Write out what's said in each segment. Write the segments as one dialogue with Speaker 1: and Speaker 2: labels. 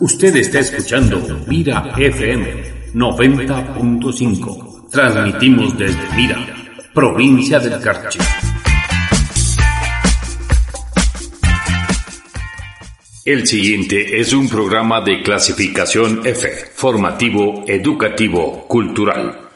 Speaker 1: Usted está escuchando Mira FM 90.5. Transmitimos desde Mira, provincia del Carchi. El siguiente es un programa de clasificación F, formativo, educativo, cultural.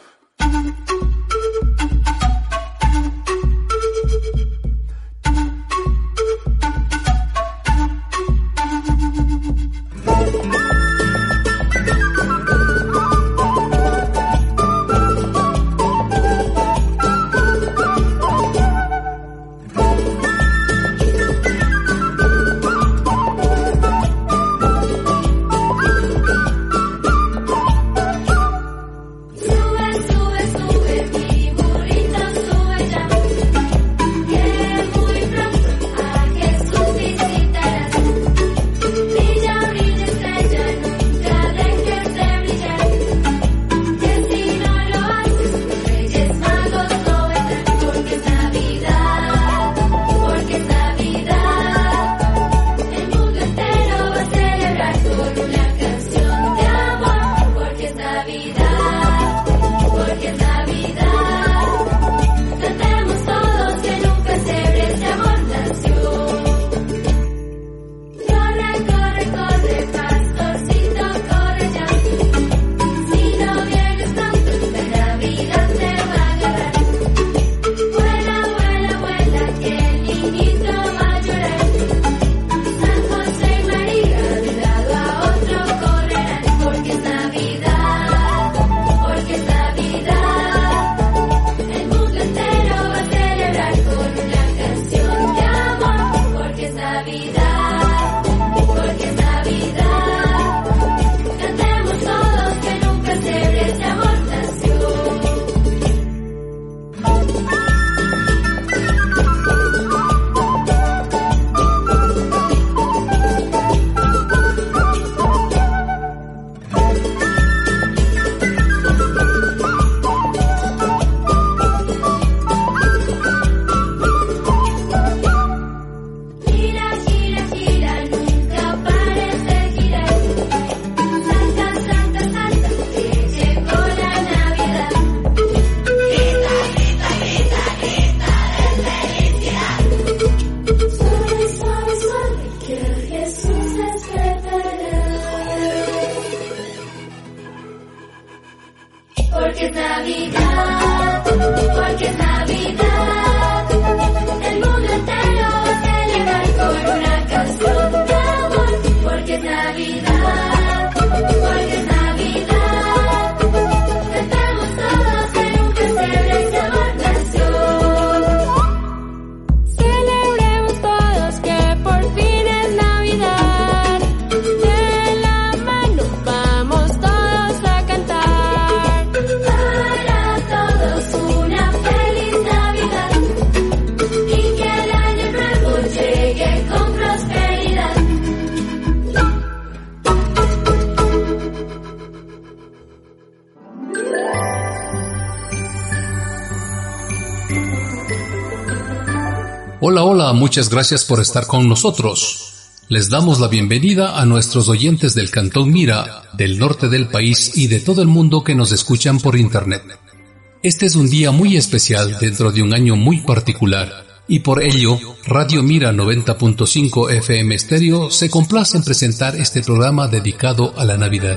Speaker 2: Muchas gracias por estar con nosotros. Les damos la bienvenida a nuestros oyentes del Cantón Mira, del norte del país y de todo el mundo que nos escuchan por Internet. Este es un día muy especial dentro de un año muy particular, y por ello, Radio Mira 90.5 FM Stereo se complace en presentar este programa dedicado a la Navidad.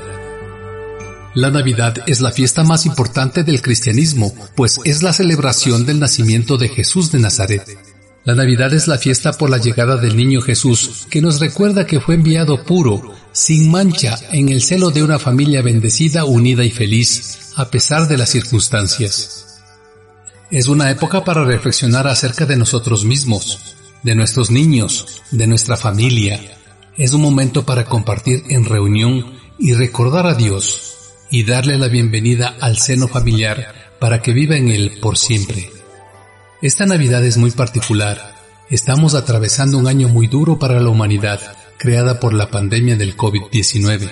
Speaker 2: La Navidad es la fiesta más importante del cristianismo, pues es la celebración del nacimiento de Jesús de Nazaret. La Navidad es la fiesta por la llegada del niño Jesús, que nos recuerda que fue enviado puro, sin mancha, en el celo de una familia bendecida, unida y feliz, a pesar de las circunstancias. Es una época para reflexionar acerca de nosotros mismos, de nuestros niños, de nuestra familia. Es un momento para compartir en reunión y recordar a Dios y darle la bienvenida al seno familiar para que viva en él por siempre. Esta Navidad es muy particular. Estamos atravesando un año muy duro para la humanidad, creada por la pandemia del COVID-19.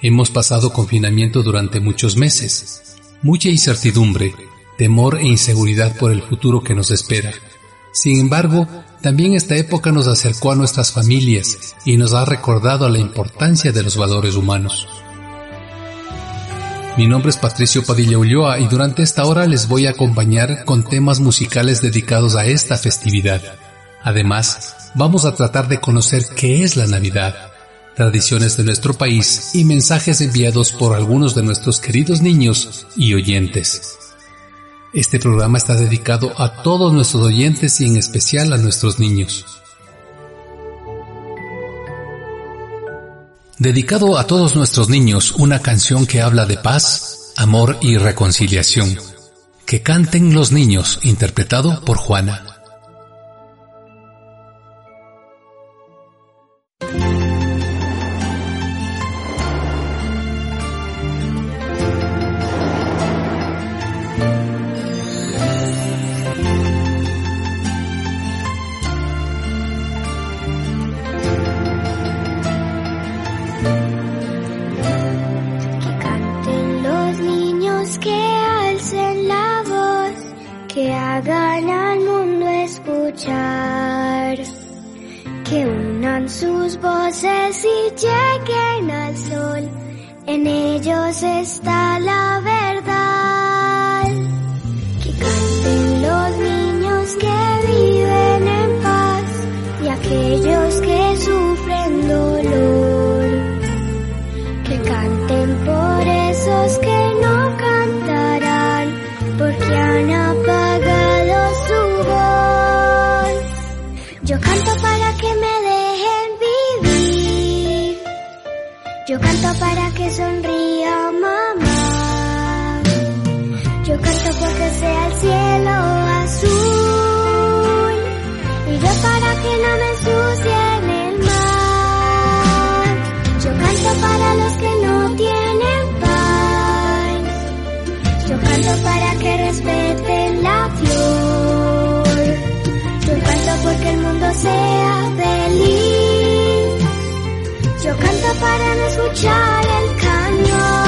Speaker 2: Hemos pasado confinamiento durante muchos meses, mucha incertidumbre, temor e inseguridad por el futuro que nos espera. Sin embargo,
Speaker 3: también esta época nos acercó a nuestras familias y nos ha recordado la importancia de los valores humanos. Mi nombre es Patricio Padilla Ulloa y durante esta hora les voy a acompañar con temas musicales dedicados a esta festividad. Además, vamos a tratar de conocer qué es la Navidad, tradiciones de nuestro país y mensajes enviados por algunos de nuestros queridos niños y oyentes. Este programa está dedicado a todos nuestros oyentes y en especial a nuestros niños. Dedicado a todos nuestros niños una canción que habla de paz, amor y reconciliación. Que canten los niños, interpretado por Juana. que hagan al mundo escuchar, que unan sus voces y lleguen al sol, en ellos está la verdad. Que canten los niños que viven en paz y aquellos sonría mamá. Yo canto porque sea el cielo azul y yo para que no me ensucie el mar. Yo canto para los que no tienen paz. Yo canto para que respeten la flor. Yo canto porque el mundo sea feliz. Yo canto para no escuchar el You.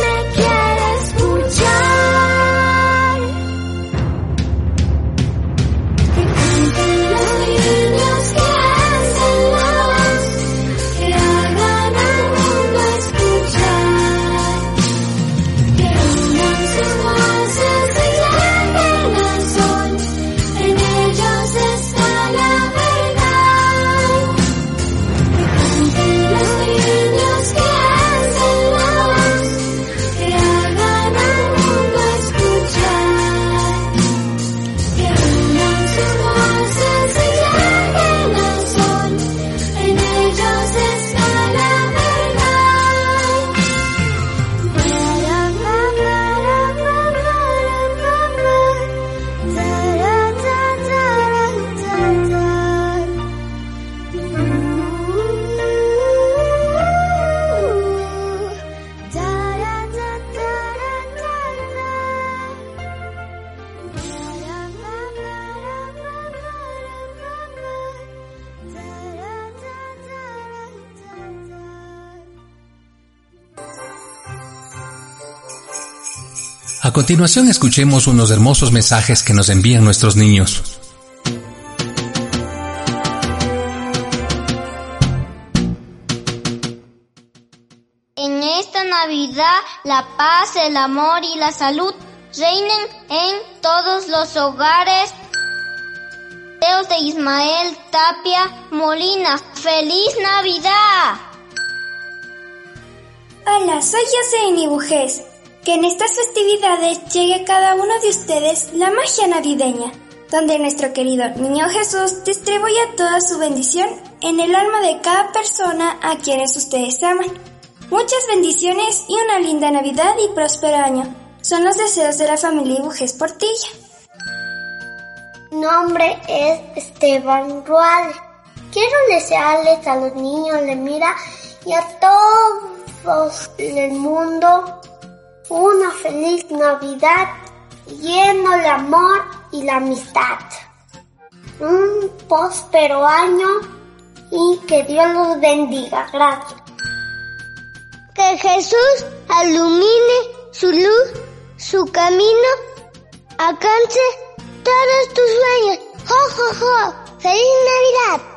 Speaker 3: A continuación escuchemos unos hermosos mensajes que nos envían nuestros niños.
Speaker 4: En esta Navidad, la paz, el amor y la salud reinen en todos los hogares. Deos de Ismael Tapia Molina, ¡Feliz Navidad!
Speaker 5: Hola, soy José Nibujés que en estas festividades llegue a cada uno de ustedes la magia navideña, donde nuestro querido Niño Jesús distribuya toda su bendición en el alma de cada persona a quienes ustedes aman. Muchas bendiciones y una linda Navidad y próspero año. Son los deseos de la familia Ibujés Portilla.
Speaker 6: Nombre es Esteban Rual. Quiero desearles a los niños de Mira y a todos el mundo una feliz Navidad lleno de amor y la amistad. Un próspero año y que Dios los bendiga. Gracias.
Speaker 4: Que Jesús alumine su luz, su camino, alcance todos tus sueños. ¡Jo, jo, jo! ¡Feliz Navidad!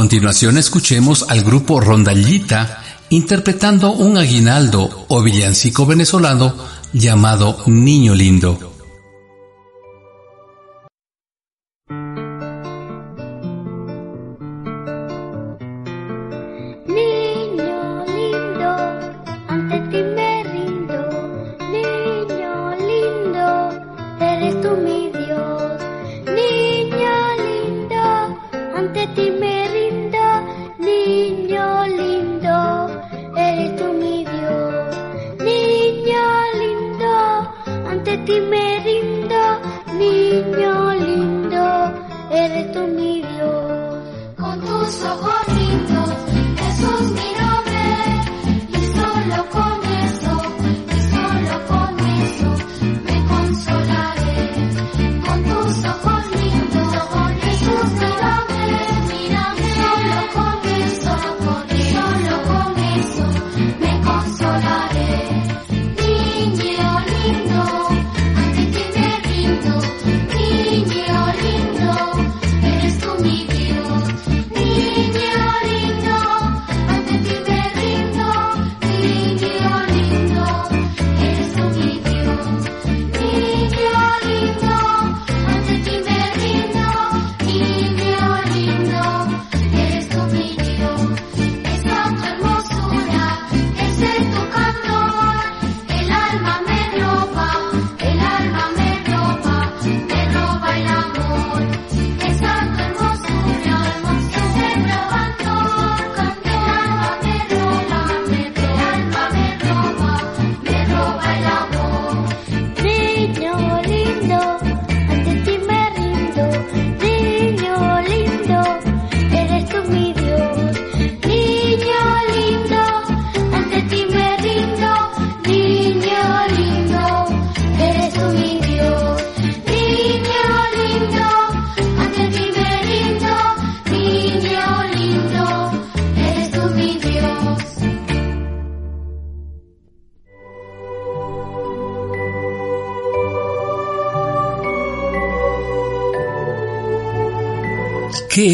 Speaker 3: Continuación escuchemos al grupo Rondallita interpretando un aguinaldo o villancico venezolano llamado Niño Lindo. आदत मेरी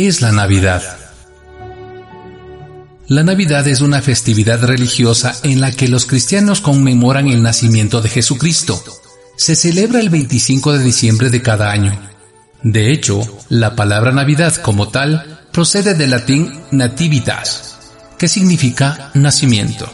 Speaker 3: ¿Qué es la Navidad? La Navidad es una festividad religiosa en la que los cristianos conmemoran el nacimiento de Jesucristo. Se celebra el 25 de diciembre de cada año. De hecho, la palabra Navidad como tal procede del latín nativitas, que significa nacimiento.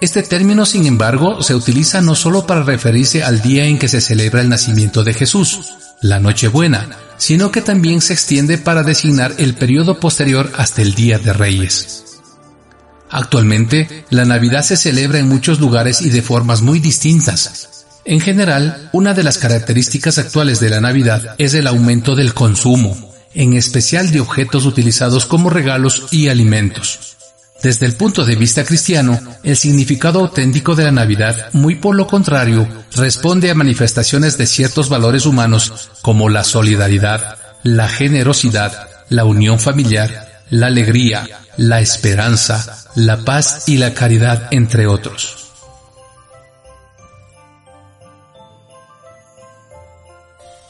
Speaker 3: Este término, sin embargo, se utiliza no solo para referirse al día en que se celebra el nacimiento de Jesús, la Nochebuena, sino que también se extiende para designar el periodo posterior hasta el Día de Reyes. Actualmente, la Navidad se celebra en muchos lugares y de formas muy distintas. En general, una de las características actuales de la Navidad es el aumento del consumo, en especial de objetos utilizados como regalos y alimentos.
Speaker 2: Desde el punto de vista cristiano, el significado auténtico de la Navidad, muy por lo contrario, responde a manifestaciones de ciertos valores humanos como la solidaridad, la generosidad, la unión familiar, la alegría, la esperanza, la paz y la caridad, entre otros.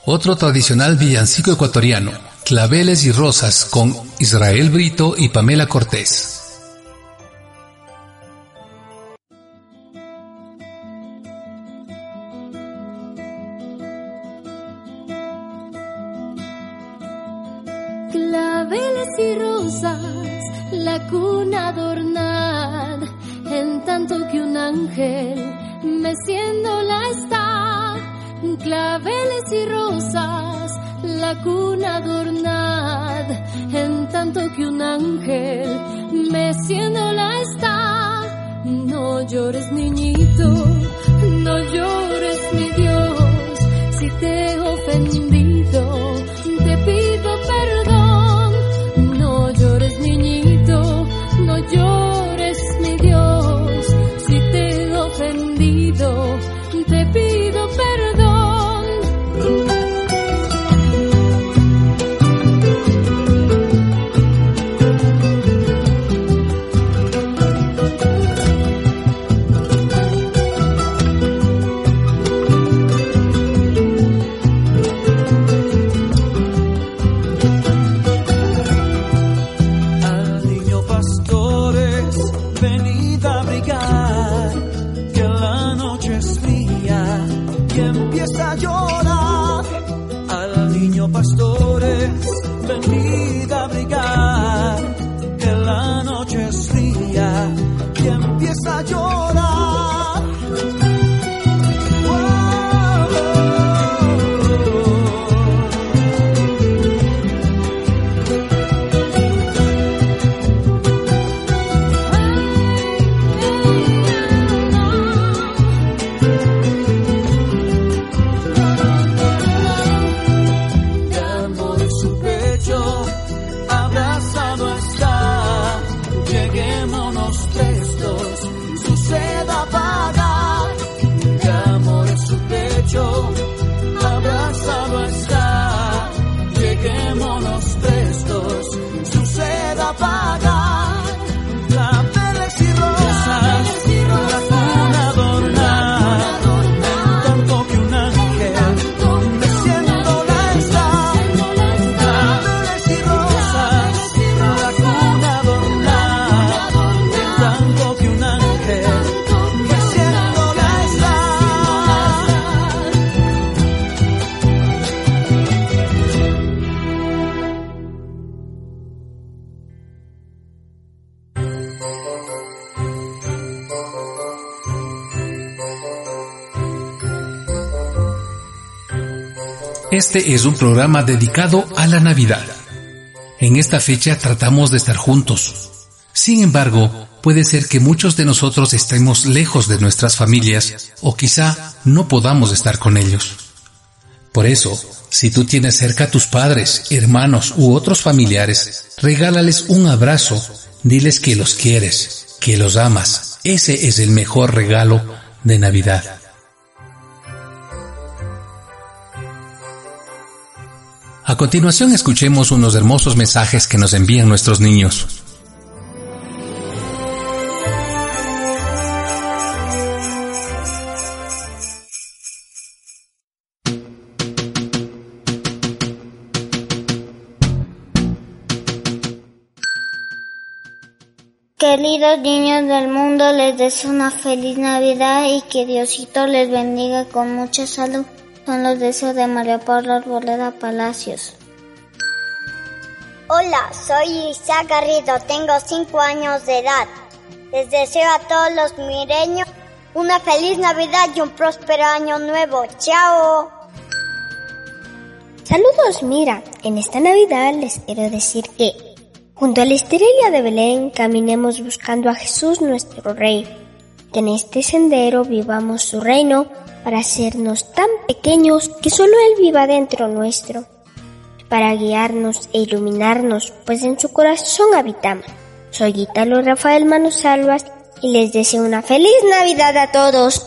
Speaker 2: Otro tradicional villancico ecuatoriano, Claveles y Rosas con Israel Brito y Pamela Cortés.
Speaker 7: Adornad, en tanto que un ángel meciéndola está. Claveles y rosas, la cuna adornad, en tanto que un ángel meciéndola está. No llores niñito, no llores mi Dios, si te he ofendido,
Speaker 2: Este es un programa dedicado a la Navidad. En esta fecha tratamos de estar juntos. Sin embargo, puede ser que muchos de nosotros estemos lejos de nuestras familias o quizá no podamos estar con ellos. Por eso, si tú tienes cerca a tus padres, hermanos u otros familiares, regálales un abrazo, diles que los quieres, que los amas. Ese es el mejor regalo de Navidad. A continuación escuchemos unos hermosos mensajes que nos envían nuestros niños.
Speaker 4: Queridos niños del mundo, les deseo una feliz Navidad y que Diosito les bendiga con mucha salud. Son los deseos de María Paula Arboleda Palacios.
Speaker 8: Hola, soy Isaac Garrido, tengo 5 años de edad. Les deseo a todos los mireños una feliz Navidad y un próspero año nuevo. ¡Chao!
Speaker 9: Saludos, mira, en esta Navidad les quiero decir que junto a la estrella de Belén caminemos buscando a Jesús nuestro Rey, que en este sendero vivamos su reino para hacernos tan pequeños que solo Él viva dentro nuestro, para guiarnos e iluminarnos, pues en su corazón habitamos. Soy Italo Rafael Manosalvas y les deseo una feliz Navidad a todos.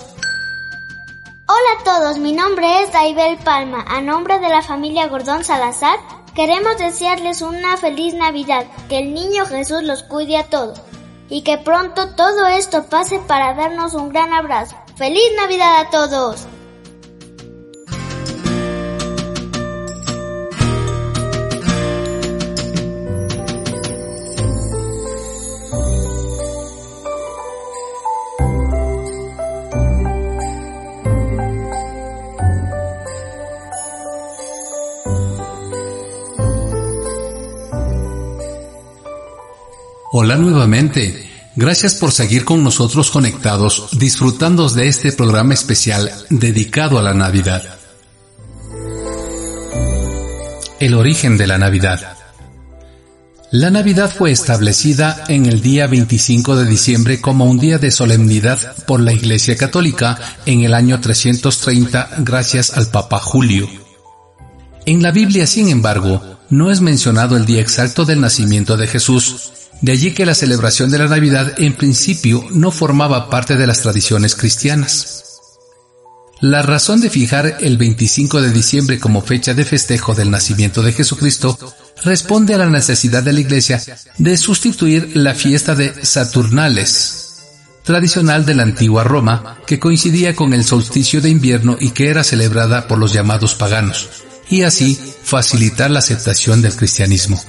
Speaker 3: Hola a todos, mi nombre es Daibel Palma. A nombre de la familia Gordón Salazar, queremos desearles una feliz Navidad, que el niño Jesús los cuide a todos y que pronto todo esto pase para darnos un gran abrazo. ¡Feliz Navidad a todos!
Speaker 2: Hola nuevamente. Gracias por seguir con nosotros conectados, disfrutando de este programa especial dedicado a la Navidad. El origen de la Navidad. La Navidad fue establecida en el día 25 de diciembre como un día de solemnidad por la Iglesia Católica en el año 330 gracias al Papa Julio. En la Biblia, sin embargo, no es mencionado el día exacto del nacimiento de Jesús, de allí que la celebración de la Navidad en principio no formaba parte de las tradiciones cristianas. La razón de fijar el 25 de diciembre como fecha de festejo del nacimiento de Jesucristo responde a la necesidad de la Iglesia de sustituir la fiesta de Saturnales, tradicional de la antigua Roma, que coincidía con el solsticio de invierno y que era celebrada por los llamados paganos, y así facilitar la aceptación del cristianismo.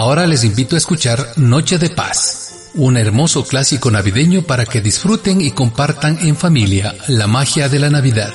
Speaker 2: Ahora les invito a escuchar Noche de Paz, un hermoso clásico navideño para que disfruten y compartan en familia la magia de la Navidad.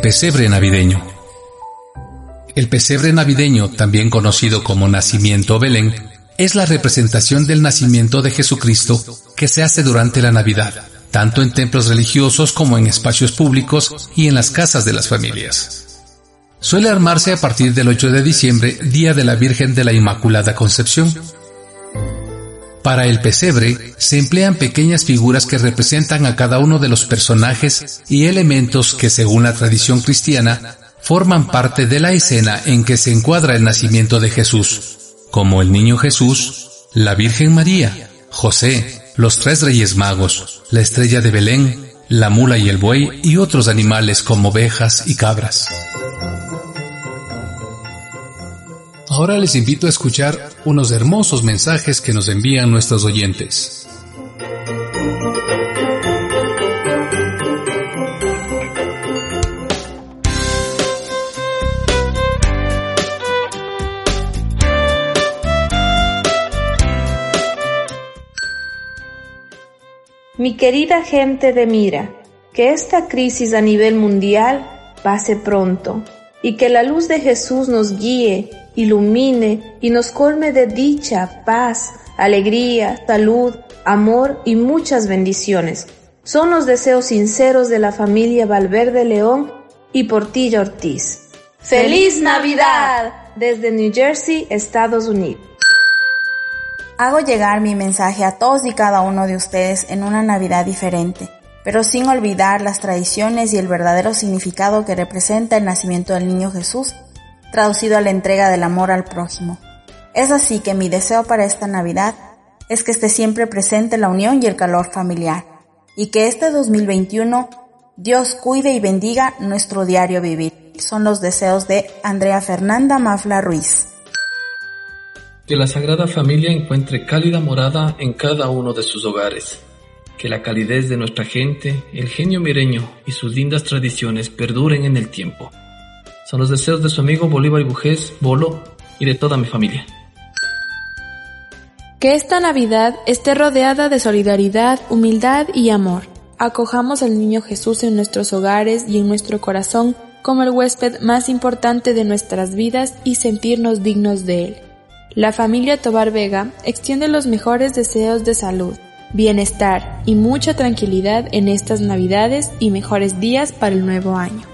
Speaker 2: El pesebre navideño. El pesebre navideño, también conocido como nacimiento Belén, es la representación del nacimiento de Jesucristo que se hace durante la Navidad, tanto en templos religiosos como en espacios públicos y en las casas de las familias. Suele armarse a partir del 8 de diciembre, Día de la Virgen de la Inmaculada Concepción. Para el pesebre se emplean pequeñas figuras que representan a cada uno de los personajes y elementos que, según la tradición cristiana, forman parte de la escena en que se encuadra el nacimiento de Jesús, como el niño Jesús, la Virgen María, José, los tres reyes magos, la estrella de Belén, la mula y el buey y otros animales como ovejas y cabras. Ahora les invito a escuchar unos hermosos mensajes que nos envían nuestros oyentes.
Speaker 10: Mi querida gente de Mira, que esta crisis a nivel mundial pase pronto y que la luz de Jesús nos guíe ilumine y nos colme de dicha, paz, alegría, salud, amor y muchas bendiciones. Son los deseos sinceros de la familia Valverde León y Portilla Ortiz. ¡Feliz Navidad! Desde New Jersey, Estados Unidos.
Speaker 11: Hago llegar mi mensaje a todos y cada uno de ustedes en una Navidad diferente, pero sin olvidar las tradiciones y el verdadero significado que representa el nacimiento del niño Jesús traducido a la entrega del amor al prójimo. Es así que mi deseo para esta Navidad es que esté siempre presente la unión y el calor familiar, y que este 2021 Dios cuide y bendiga nuestro diario vivir. Son los deseos de Andrea Fernanda Mafla Ruiz.
Speaker 12: Que la Sagrada Familia encuentre cálida morada en cada uno de sus hogares. Que la calidez de nuestra gente, el genio mireño y sus lindas tradiciones perduren en el tiempo. Son los deseos de su amigo Bolívar Bujés, Bolo, y de toda mi familia.
Speaker 13: Que esta Navidad esté rodeada de solidaridad, humildad y amor. Acojamos al niño Jesús en nuestros hogares y en nuestro corazón como el huésped más importante de nuestras vidas y sentirnos dignos de él. La familia Tobar Vega extiende los mejores deseos de salud, bienestar y mucha tranquilidad en estas Navidades y mejores días para el nuevo año.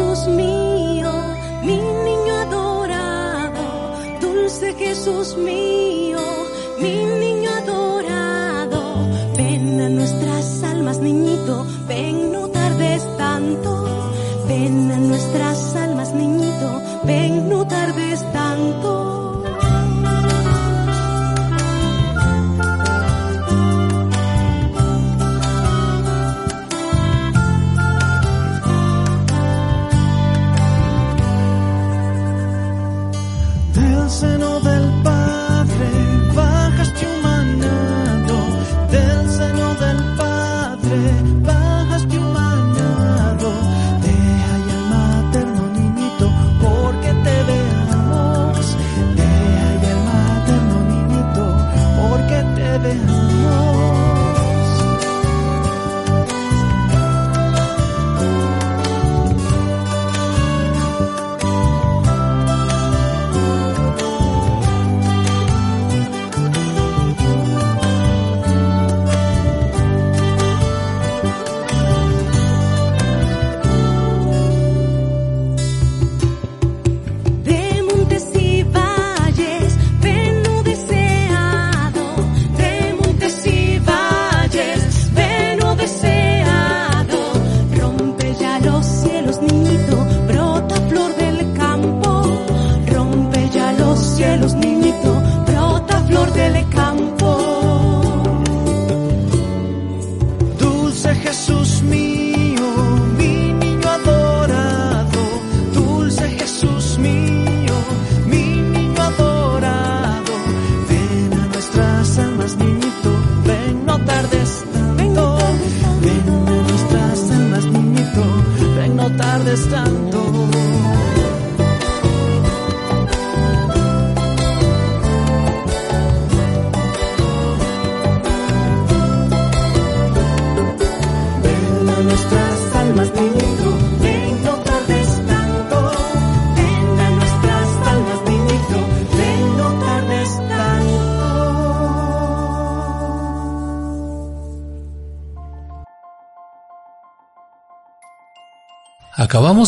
Speaker 2: Jesús
Speaker 14: mío, mi niño adorado, dulce Jesús mío, mi niño adorado, ven a nuestras almas, niñito, ven.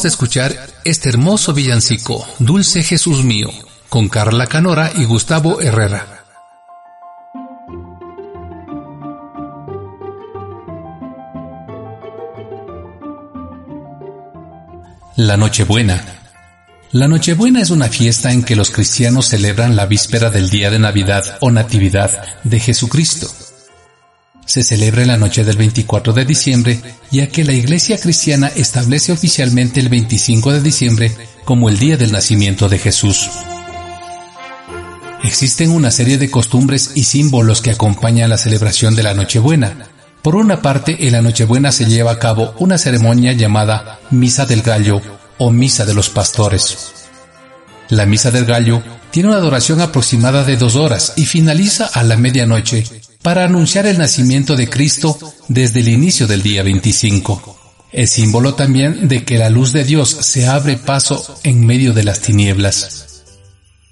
Speaker 2: De escuchar este hermoso villancico, Dulce Jesús mío, con Carla Canora y Gustavo Herrera. La Nochebuena. La Nochebuena es una fiesta en que los cristianos celebran la víspera del día de Navidad o Natividad de Jesucristo se celebra la noche del 24 de diciembre, ya que la Iglesia cristiana establece oficialmente el 25 de diciembre como el día del nacimiento de Jesús. Existen una serie de costumbres y símbolos que acompañan la celebración de la Nochebuena. Por una parte, en la Nochebuena se lleva a cabo una ceremonia llamada Misa del Gallo o Misa de los Pastores. La Misa del Gallo tiene una duración aproximada de dos horas y finaliza a la medianoche para anunciar el nacimiento de Cristo desde el inicio del día 25. Es símbolo también de que la luz de Dios se abre paso en medio de las tinieblas.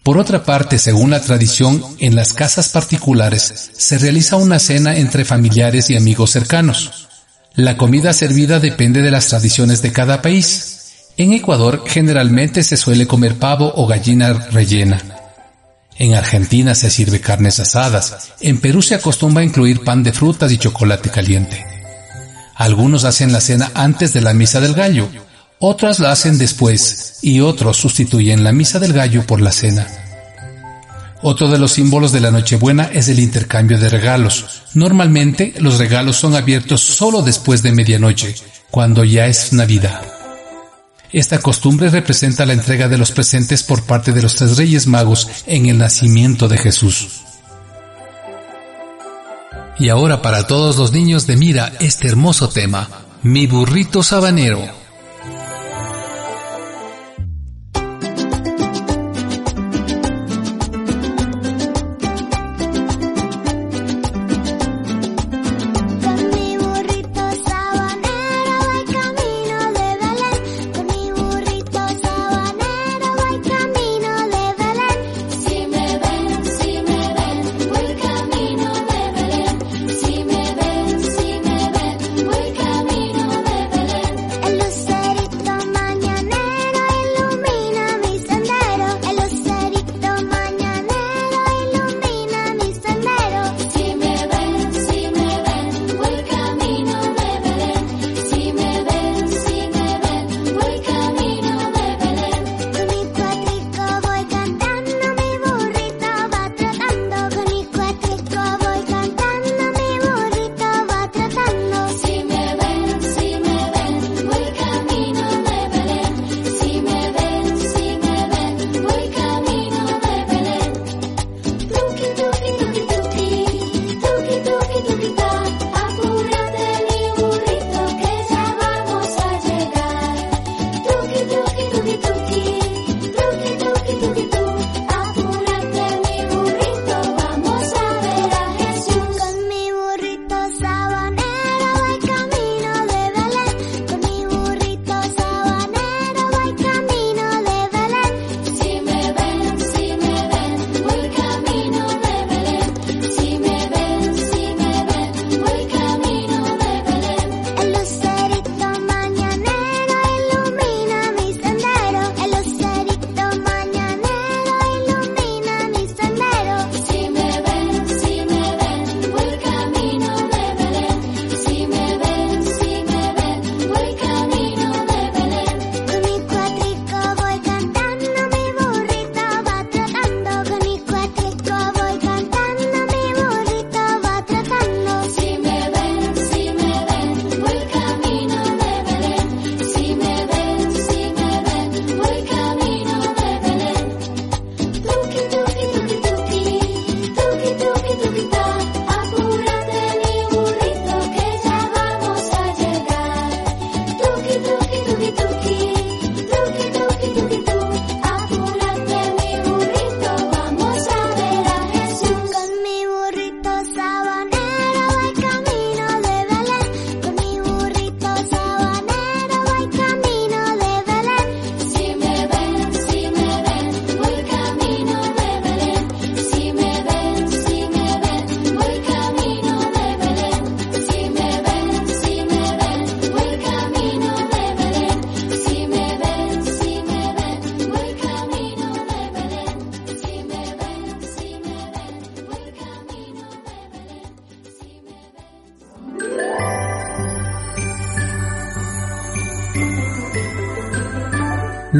Speaker 2: Por otra parte, según la tradición, en las casas particulares se realiza una cena entre familiares y amigos cercanos. La comida servida depende de las tradiciones de cada país. En Ecuador generalmente se suele comer pavo o gallina rellena. En Argentina se sirve carnes asadas. En Perú se acostumbra incluir pan de frutas y chocolate caliente. Algunos hacen la cena antes de la misa del gallo, otras la hacen después y otros sustituyen la misa del gallo por la cena. Otro de los símbolos de la Nochebuena es el intercambio de regalos. Normalmente los regalos son abiertos solo después de medianoche, cuando ya es Navidad. Esta costumbre representa la entrega de los presentes por parte de los tres reyes magos en el nacimiento de Jesús. Y ahora para todos los niños de Mira este hermoso tema, Mi burrito sabanero.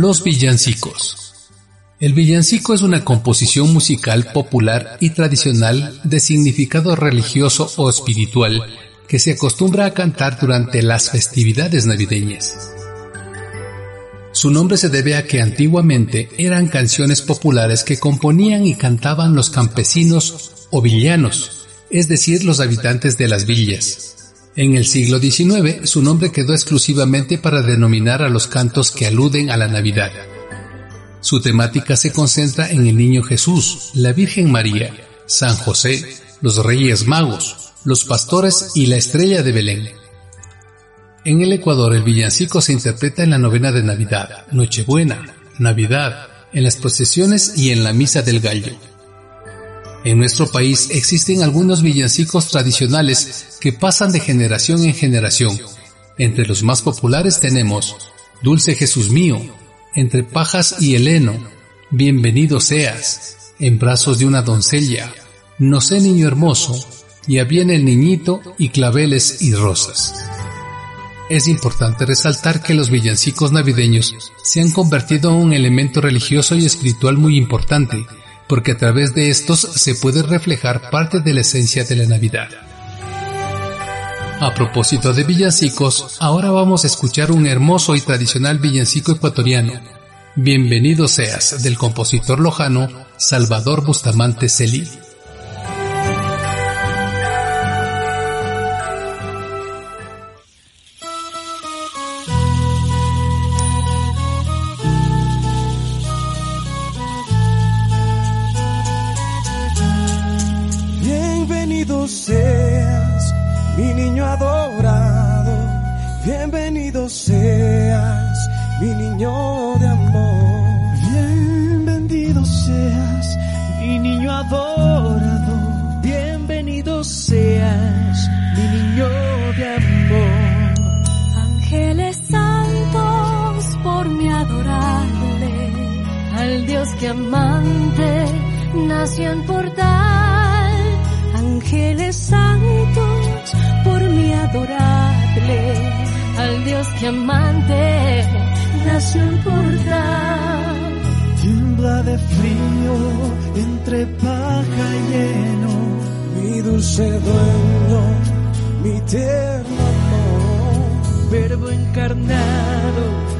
Speaker 2: Los villancicos. El villancico es una composición musical popular y tradicional de significado religioso o espiritual que se acostumbra a cantar durante las festividades navideñas. Su nombre se debe a que antiguamente eran canciones populares que componían y cantaban los campesinos o villanos, es decir, los habitantes de las villas. En el siglo XIX su nombre quedó exclusivamente para denominar a los cantos que aluden a la Navidad. Su temática se concentra en el Niño Jesús, la Virgen María, San José, los Reyes Magos, los pastores y la estrella de Belén. En el Ecuador el villancico se interpreta en la novena de Navidad, Nochebuena, Navidad, en las procesiones y en la Misa del Gallo. En nuestro país existen algunos villancicos tradicionales que pasan de generación en generación. Entre los más populares tenemos Dulce Jesús mío, Entre pajas y heleno, Bienvenido seas, En brazos de una doncella, No sé niño hermoso, Ya viene el niñito y claveles y rosas. Es importante resaltar que los villancicos navideños se han convertido en un elemento religioso y espiritual muy importante, porque a través de estos se puede reflejar parte de la esencia de la Navidad. A propósito de villancicos, ahora vamos a escuchar un hermoso y tradicional villancico ecuatoriano. Bienvenido seas del compositor lojano Salvador Bustamante Celí.
Speaker 14: adorarle al Dios que amante nació en portal. Ángeles santos por mí adorarle al Dios que amante nació en portal.
Speaker 7: Tiembla de frío entre paja y heno,
Speaker 14: mi dulce dueño, mi tierno amor, verbo encarnado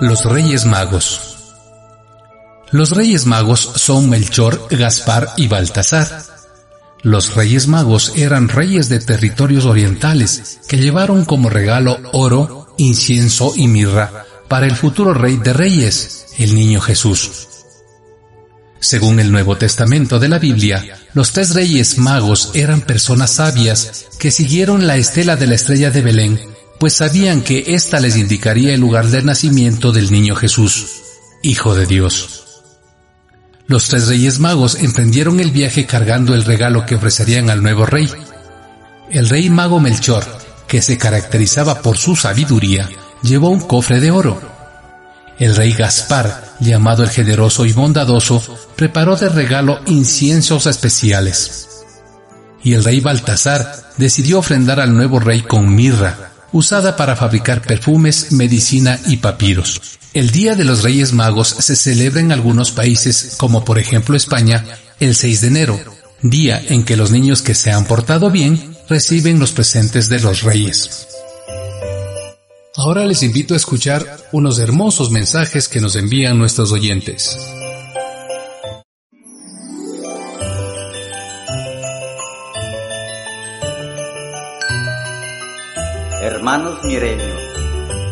Speaker 2: Los Reyes Magos. Los Reyes Magos son Melchor, Gaspar y Baltasar. Los Reyes Magos eran reyes de territorios orientales que llevaron como regalo oro, incienso y mirra para el futuro rey de reyes, el niño Jesús. Según el Nuevo Testamento de la Biblia, los tres reyes magos eran personas sabias que siguieron la estela de la estrella de Belén pues sabían que ésta les indicaría el lugar del nacimiento del niño Jesús, Hijo de Dios. Los tres reyes magos emprendieron el viaje cargando el regalo que ofrecerían al nuevo rey. El rey mago Melchor, que se caracterizaba por su sabiduría, llevó un cofre de oro. El rey Gaspar, llamado el generoso y bondadoso, preparó de regalo inciensos especiales. Y el rey Baltasar decidió ofrendar al nuevo rey con mirra, usada para fabricar perfumes, medicina y papiros. El Día de los Reyes Magos se celebra en algunos países, como por ejemplo España, el 6 de enero, día en que los niños que se han portado bien reciben los presentes de los reyes. Ahora les invito a escuchar unos hermosos mensajes que nos envían nuestros oyentes.
Speaker 15: Hermanos mireños,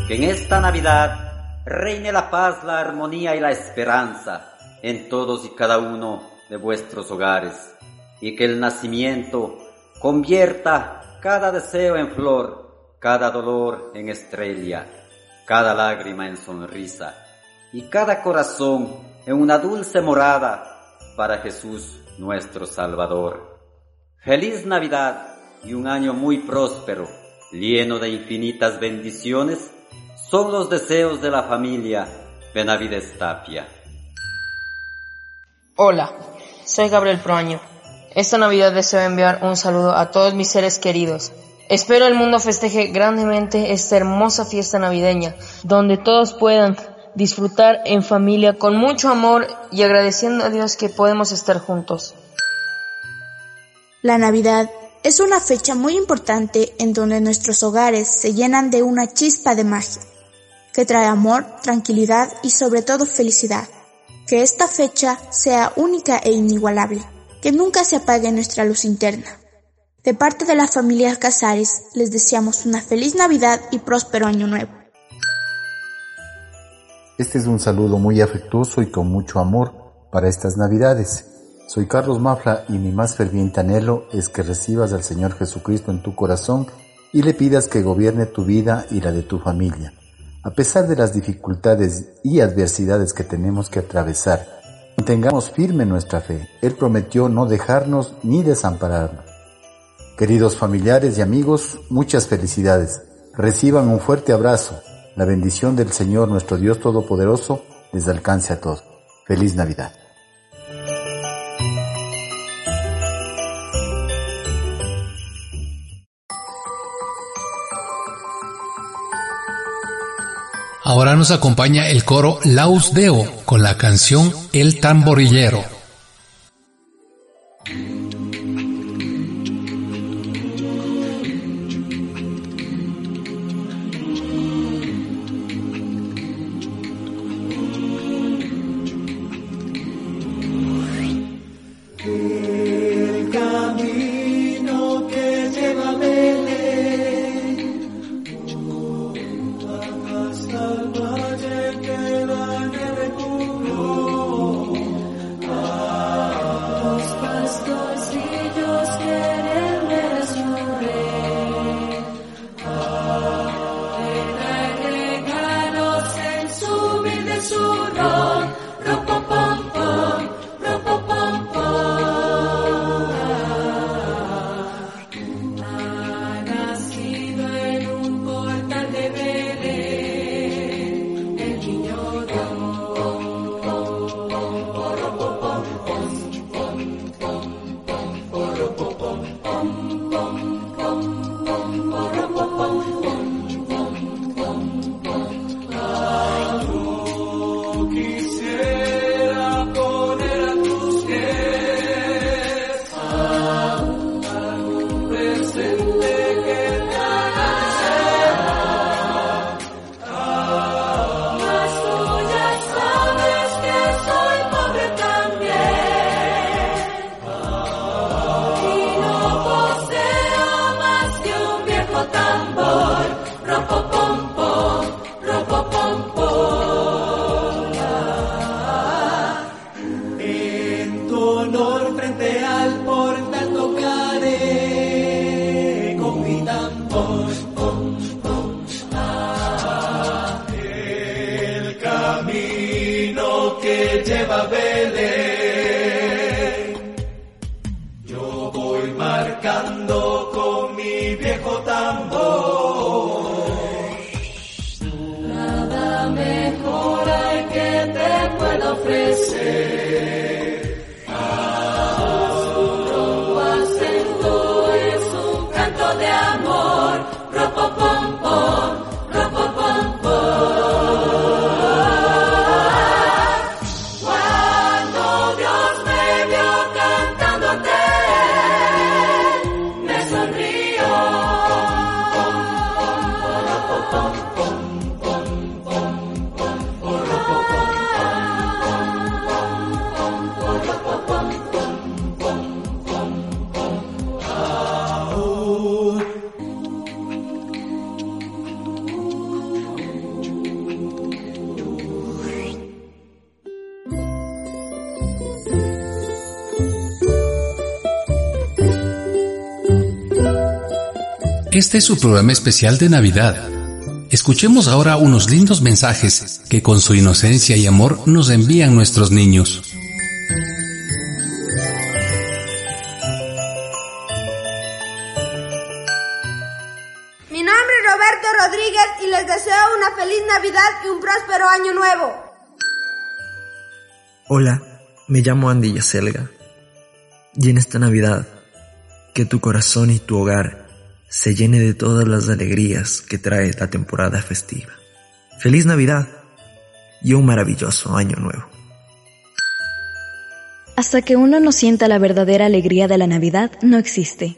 Speaker 15: que en esta Navidad reine la paz, la armonía y la esperanza en todos y cada uno de vuestros hogares, y que el nacimiento convierta cada deseo en flor, cada dolor en estrella, cada lágrima en sonrisa, y cada corazón en una dulce morada para Jesús nuestro Salvador. Feliz Navidad y un año muy próspero lleno de infinitas bendiciones, son los deseos de la familia Benavides Tapia.
Speaker 16: Hola, soy Gabriel Proaño. Esta Navidad deseo enviar un saludo a todos mis seres queridos. Espero el mundo festeje grandemente esta hermosa fiesta navideña, donde todos puedan disfrutar en familia con mucho amor y agradeciendo a Dios que podemos estar juntos.
Speaker 11: La Navidad es una fecha muy importante en donde nuestros hogares se llenan de una chispa de magia, que trae amor, tranquilidad y sobre todo felicidad. Que esta fecha sea única e inigualable, que nunca se apague nuestra luz interna. De parte de la familia Casares, les deseamos una feliz Navidad y próspero año nuevo.
Speaker 17: Este es un saludo muy afectuoso y con mucho amor para estas Navidades soy Carlos Mafra y mi más ferviente anhelo es que recibas al Señor Jesucristo en tu corazón y le pidas que gobierne tu vida y la de tu familia. A pesar de las dificultades y adversidades que tenemos que atravesar, mantengamos firme nuestra fe. Él prometió no dejarnos ni desampararnos. Queridos familiares y amigos, muchas felicidades. Reciban un fuerte abrazo. La bendición del Señor nuestro Dios Todopoderoso les alcance a todos. Feliz Navidad.
Speaker 2: Ahora nos acompaña el coro Laus Deo con la canción El Tamborillero. Este es su programa especial de Navidad. Escuchemos ahora unos lindos mensajes que con su inocencia y amor nos envían nuestros niños.
Speaker 18: Mi nombre es Roberto Rodríguez y les deseo una feliz Navidad y un próspero año nuevo.
Speaker 19: Hola, me llamo Andy Yaselga. Y en esta Navidad, que tu corazón y tu hogar se llene de todas las alegrías que trae la temporada festiva. Feliz Navidad y un maravilloso año nuevo.
Speaker 20: Hasta que uno no sienta la verdadera alegría de la Navidad, no existe.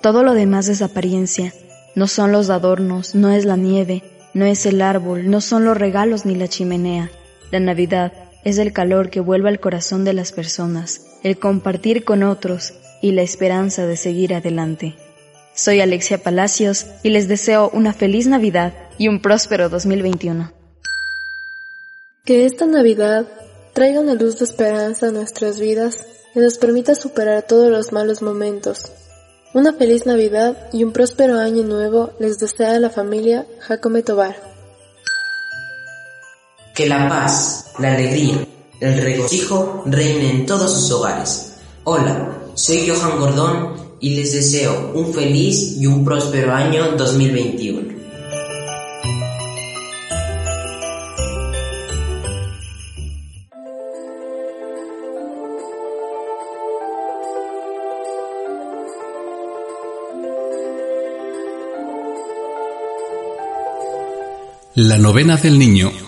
Speaker 20: Todo lo demás es apariencia. No son los adornos, no es la nieve, no es el árbol, no son los regalos ni la chimenea. La Navidad es el calor que vuelve al corazón de las personas, el compartir con otros y la esperanza de seguir adelante. Soy Alexia Palacios y les deseo una feliz Navidad y un próspero 2021.
Speaker 13: Que esta Navidad traiga una luz de esperanza a nuestras vidas y nos permita superar todos los malos momentos. Una feliz Navidad y un próspero año nuevo les desea la familia Jacome Tobar.
Speaker 21: Que la paz, la alegría, el regocijo reinen en todos sus hogares. Hola, soy Johan Gordón y les deseo un feliz y un próspero año 2021.
Speaker 2: La novena del niño.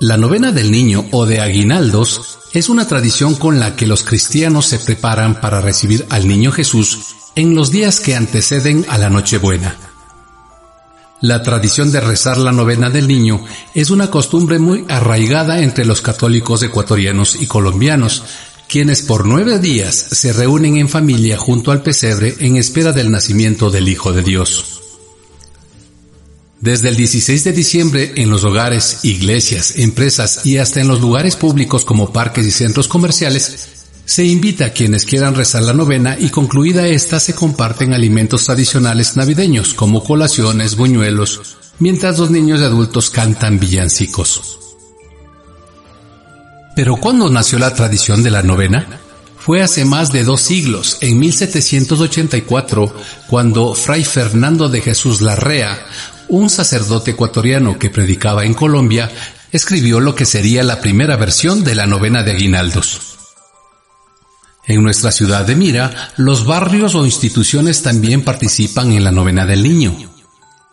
Speaker 2: La novena del niño o de aguinaldos es una tradición con la que los cristianos se preparan para recibir al niño Jesús en los días que anteceden a la Nochebuena. La tradición de rezar la novena del niño es una costumbre muy arraigada entre los católicos ecuatorianos y colombianos, quienes por nueve días se reúnen en familia junto al pesebre en espera del nacimiento del Hijo de Dios. Desde el 16 de diciembre en los hogares, iglesias, empresas y hasta en los lugares públicos como parques y centros comerciales, se invita a quienes quieran rezar la novena y concluida esta se comparten alimentos tradicionales navideños como colaciones, buñuelos, mientras los niños y adultos cantan villancicos. Pero ¿cuándo nació la tradición de la novena? Fue hace más de dos siglos, en 1784, cuando Fray Fernando de Jesús Larrea, un sacerdote ecuatoriano que predicaba en Colombia, escribió lo que sería la primera versión de la novena de aguinaldos. En nuestra ciudad de Mira, los barrios o instituciones también participan en la novena del niño.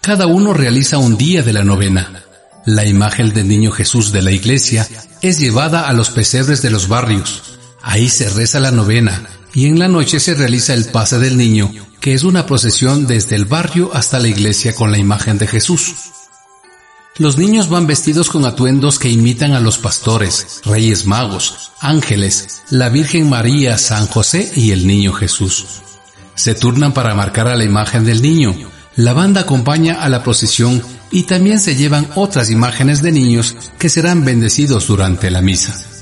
Speaker 2: Cada uno realiza un día de la novena. La imagen del niño Jesús de la iglesia es llevada a los pesebres de los barrios. Ahí se reza la novena y en la noche se realiza el pase del niño, que es una procesión desde el barrio hasta la iglesia con la imagen de Jesús. Los niños van vestidos con atuendos que imitan a los pastores, reyes magos, ángeles, la Virgen María, San José y el niño Jesús. Se turnan para marcar a la imagen del niño. La banda acompaña a la procesión y también se llevan otras imágenes de niños que serán bendecidos durante la misa.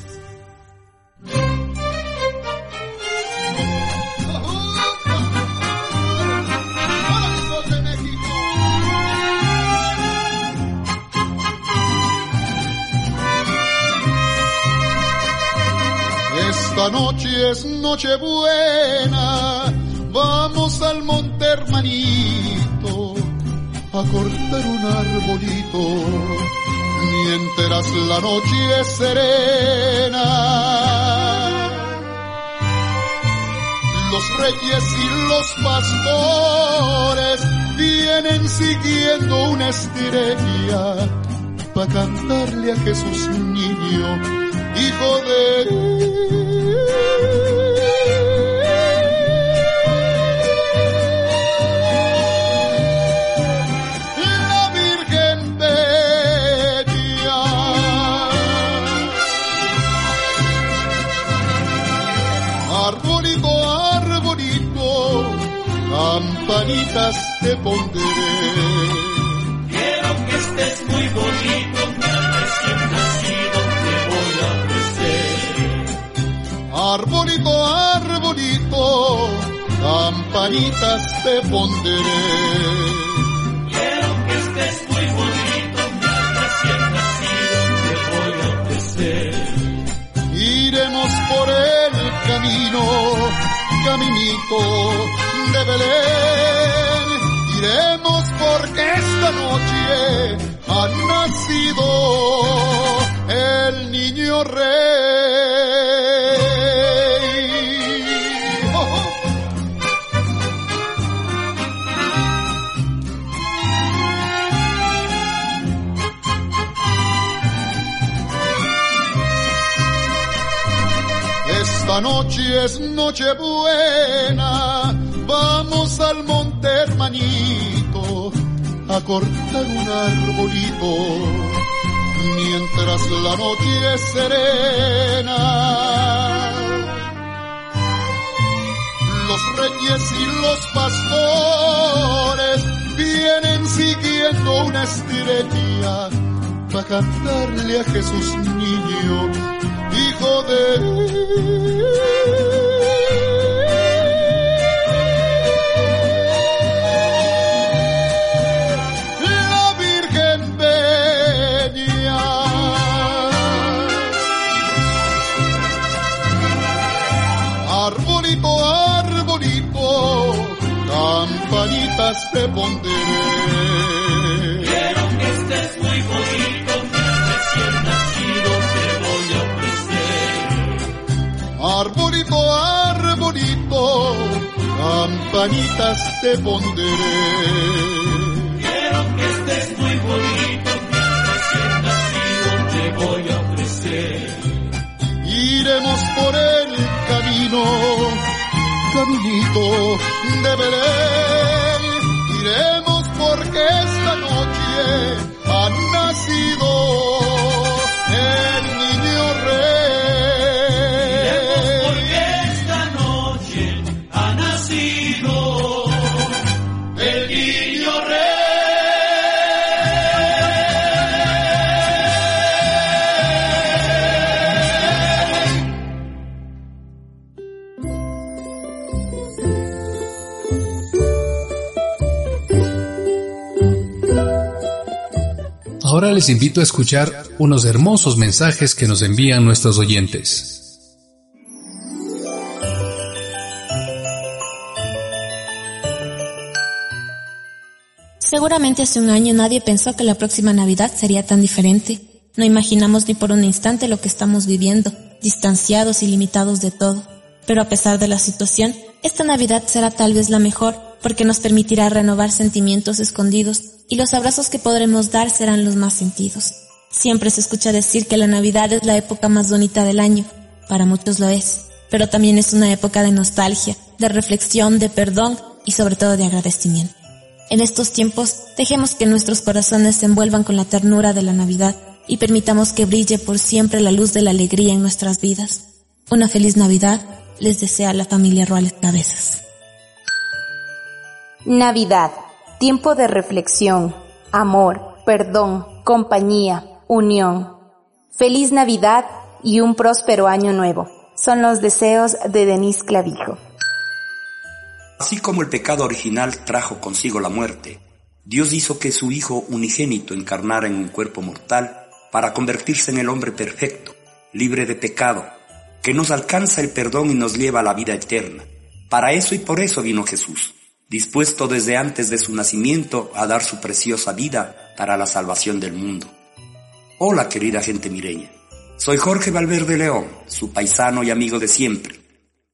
Speaker 22: Noche es noche buena, vamos al monte hermanito a cortar un arbolito, mientras la noche es serena. Los reyes y los pastores vienen siguiendo una estrella para cantarle a Jesús niño, hijo de la Virgen Bella. Arbolito, arbolito, campanitas te pondré.
Speaker 7: Quiero que estés muy bonito, voy a ofrecer.
Speaker 22: Iremos por el camino, caminito de Belén. Iremos porque esta noche ha nacido el niño rey. Esta noche es noche buena, vamos al monte hermanito a cortar un arbolito, mientras la noche es serena. Los reyes y los pastores vienen siguiendo una estrella para cantarle a Jesús niño, Arbolito, arbolito, campanitas te pondré. Campanitas te pondré.
Speaker 7: Quiero que estés muy bonito, mi recién nacido te voy a ofrecer.
Speaker 22: Iremos por el camino, caminito de Belén. Iremos porque esta noche ha nacido
Speaker 2: les invito a escuchar unos hermosos mensajes que nos envían nuestros oyentes.
Speaker 23: Seguramente hace un año nadie pensó que la próxima Navidad sería tan diferente. No imaginamos ni por un instante lo que estamos viviendo, distanciados y limitados de todo. Pero a pesar de la situación, esta Navidad será tal vez la mejor porque nos permitirá renovar sentimientos escondidos y los abrazos que podremos dar serán los más sentidos. Siempre se escucha decir que la Navidad es la época más bonita del año. Para muchos lo es, pero también es una época de nostalgia, de reflexión, de perdón y sobre todo de agradecimiento. En estos tiempos, dejemos que nuestros corazones se envuelvan con la ternura de la Navidad y permitamos que brille por siempre la luz de la alegría en nuestras vidas. Una feliz Navidad les desea la familia Ruales Cabezas.
Speaker 24: Navidad, tiempo de reflexión, amor, perdón, compañía, unión. Feliz Navidad y un próspero año nuevo. Son los deseos de Denise Clavijo.
Speaker 25: Así como el pecado original trajo consigo la muerte, Dios hizo que su Hijo unigénito encarnara en un cuerpo mortal para convertirse en el hombre perfecto, libre de pecado, que nos alcanza el perdón y nos lleva a la vida eterna. Para eso y por eso vino Jesús, dispuesto desde antes de su nacimiento a dar su preciosa vida para la salvación del mundo. Hola querida gente mireña, soy Jorge Valverde León, su paisano y amigo de siempre.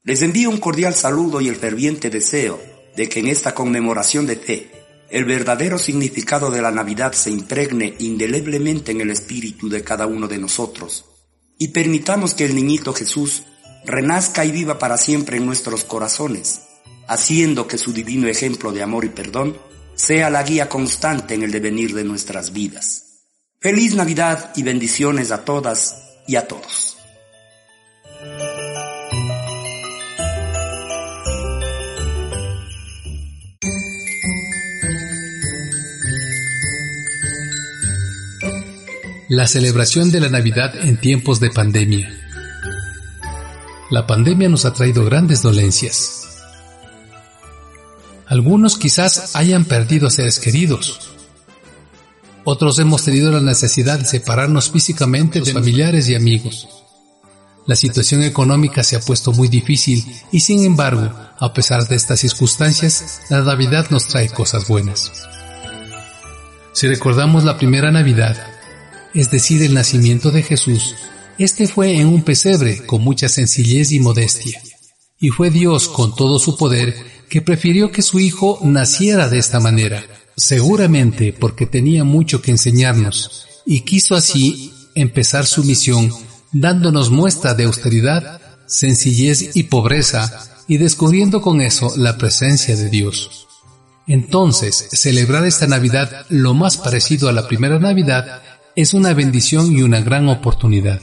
Speaker 25: Les envío un cordial saludo y el ferviente deseo de que en esta conmemoración de fe el verdadero significado de la Navidad se impregne indeleblemente en el espíritu de cada uno de nosotros y permitamos que el niñito Jesús renazca y viva para siempre en nuestros corazones, haciendo que su divino ejemplo de amor y perdón sea la guía constante en el devenir de nuestras vidas. Feliz Navidad y bendiciones a todas y a todos.
Speaker 2: La celebración de la Navidad en tiempos de pandemia. La pandemia nos ha traído grandes dolencias. Algunos quizás hayan perdido seres queridos. Otros hemos tenido la necesidad de separarnos físicamente de familiares y amigos. La situación económica se ha puesto muy difícil y sin embargo, a pesar de estas circunstancias, la Navidad nos trae cosas buenas. Si recordamos la primera Navidad, es decir, el nacimiento de Jesús, este fue en un pesebre con mucha sencillez y modestia. Y fue Dios con todo su poder que prefirió que su Hijo naciera de esta manera, seguramente porque tenía mucho que enseñarnos, y quiso así empezar su misión dándonos muestra de austeridad, sencillez y pobreza, y descubriendo con eso la presencia de Dios. Entonces, celebrar esta Navidad lo más parecido a la primera Navidad es una bendición y una gran oportunidad.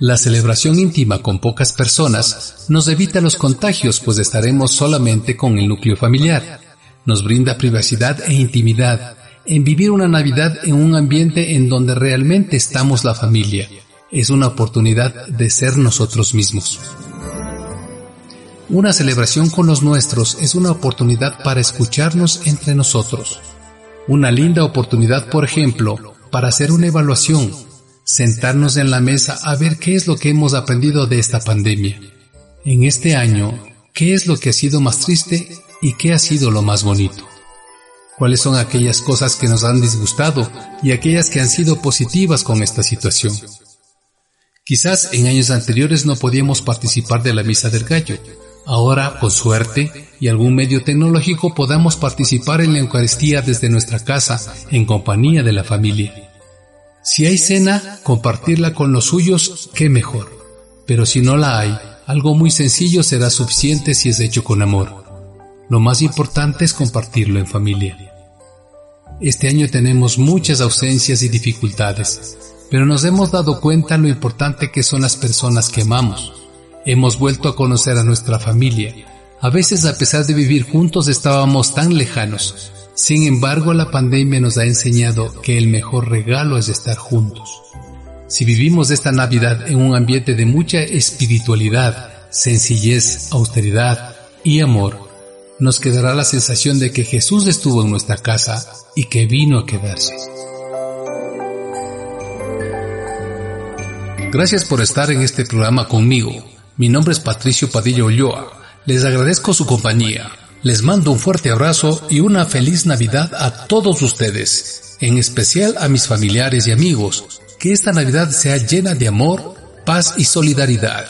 Speaker 2: La celebración íntima con pocas personas nos evita los contagios pues estaremos solamente con el núcleo familiar. Nos brinda privacidad e intimidad en vivir una Navidad en un ambiente en donde realmente estamos la familia. Es una oportunidad de ser nosotros mismos. Una celebración con los nuestros es una oportunidad para escucharnos entre nosotros. Una linda oportunidad, por ejemplo, para hacer una evaluación, sentarnos en la mesa a ver qué es lo que hemos aprendido de esta pandemia. En este año, ¿qué es lo que ha sido más triste y qué ha sido lo más bonito? ¿Cuáles son aquellas cosas que nos han disgustado y aquellas que han sido positivas con esta situación? Quizás en años anteriores no podíamos participar de la misa del gallo. Ahora, con suerte y algún medio tecnológico, podamos participar en la Eucaristía desde nuestra casa, en compañía de la familia. Si hay cena, compartirla con los suyos, qué mejor. Pero si no la hay, algo muy sencillo será suficiente si es hecho con amor. Lo más importante es compartirlo en familia. Este año tenemos muchas ausencias y dificultades, pero nos hemos dado cuenta lo importante que son las personas que amamos. Hemos vuelto a conocer a nuestra familia. A veces a pesar de vivir juntos estábamos tan lejanos. Sin embargo, la pandemia nos ha enseñado que el mejor regalo es estar juntos. Si vivimos esta Navidad en un ambiente de mucha espiritualidad, sencillez, austeridad y amor, nos quedará la sensación de que Jesús estuvo en nuestra casa y que vino a quedarse. Gracias por estar en este programa conmigo. Mi nombre es Patricio Padilla Ulloa. Les agradezco su compañía. Les mando un fuerte abrazo y una feliz Navidad a todos ustedes, en especial a mis familiares y amigos. Que esta Navidad sea llena de amor, paz y solidaridad.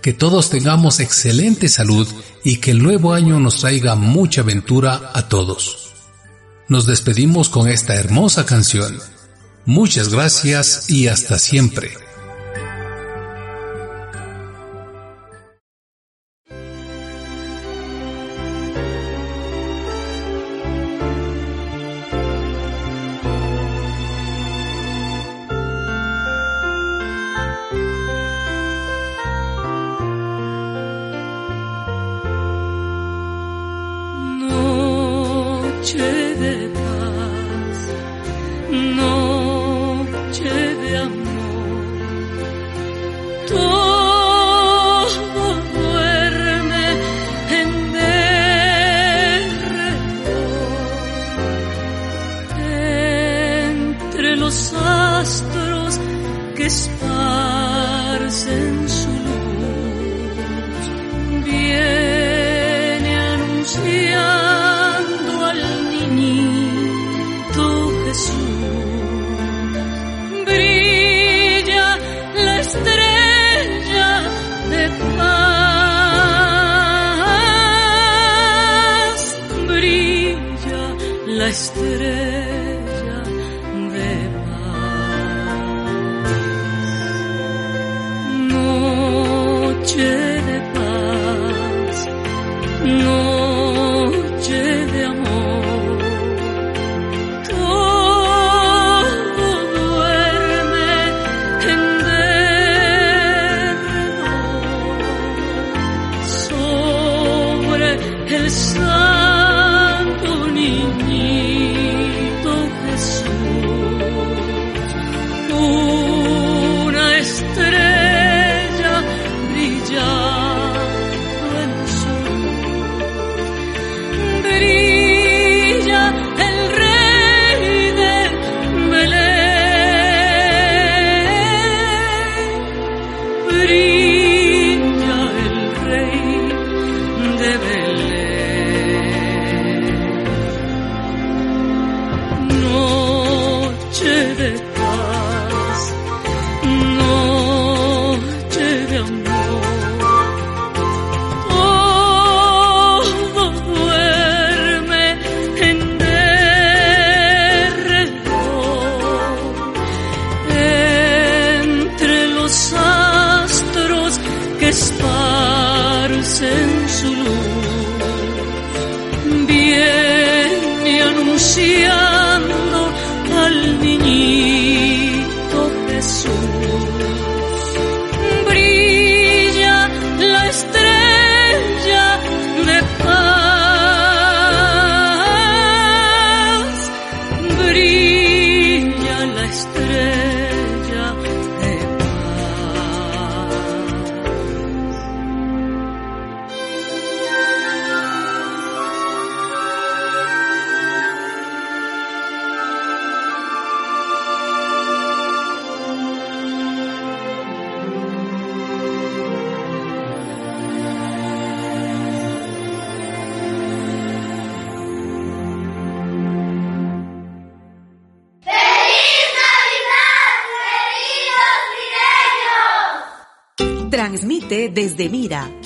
Speaker 2: Que todos tengamos excelente salud y que el nuevo año nos traiga mucha aventura a todos. Nos despedimos con esta hermosa canción. Muchas gracias y hasta siempre.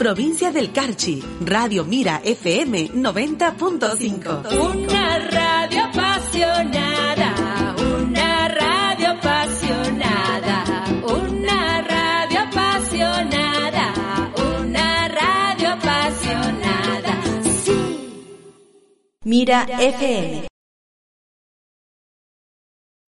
Speaker 26: Provincia del Carchi, Radio Mira FM 90.5.
Speaker 27: Una radio apasionada, una radio apasionada, una radio apasionada, una radio apasionada. Sí.
Speaker 26: Mira FM